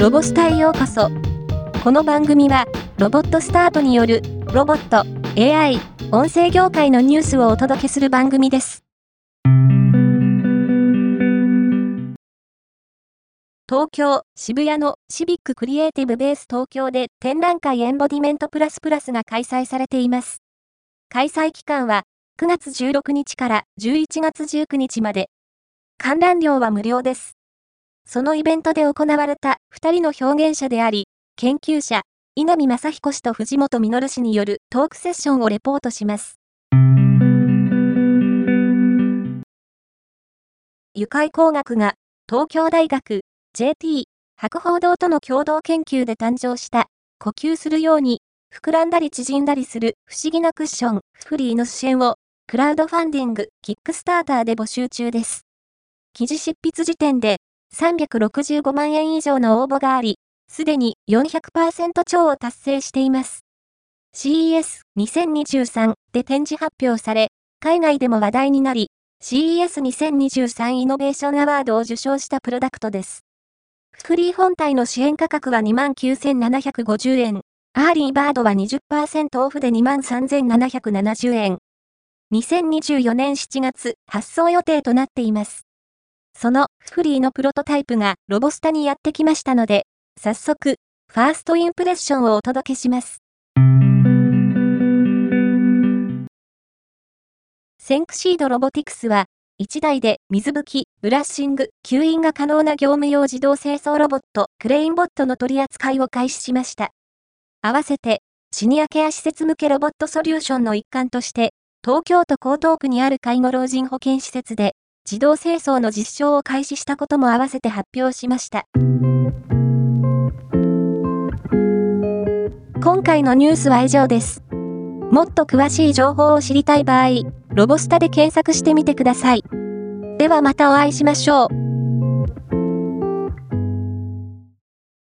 ロボスタへようこそ。この番組は、ロボットスタートによる、ロボット、AI、音声業界のニュースをお届けする番組です。東京、渋谷のシビッククリエイティブベース東京で展覧会エンボディメントプラスプラスが開催されています。開催期間は9月16日から11月19日まで。観覧料は無料です。そのイベントで行われた2人の表現者であり、研究者、稲見正彦氏と藤本実氏によるトークセッションをレポートします。愉快工学が東京大学 JT 博報堂との共同研究で誕生した呼吸するように膨らんだり縮んだりする不思議なクッションフリーの支援をクラウドファンディングキックスターターで募集中です。記事執筆時点で365万円以上の応募があり、すでに400%超を達成しています。CES2023 で展示発表され、海外でも話題になり、CES2023 イノベーションアワードを受賞したプロダクトです。フリー本体の支援価格は29,750円。アーリーバードは20%オフで23,770円。2024年7月発送予定となっています。その fufuly のプロトタイプがロボスタにやってきましたので、早速、ファーストインプレッションをお届けします。センクシードロボティクスは、1台で水拭き、ブラッシング、吸引が可能な業務用自動清掃ロボット、クレインボットの取り扱いを開始しました。合わせて、シニアケア施設向けロボットソリューションの一環として、東京都江東区にある介護老人保健施設で、自動清掃の実証を開始したことも合わせて発表しました。今回のニュースは以上です。もっと詳しい情報を知りたい場合、ロボスタで検索してみてください。ではまたお会いしましょう。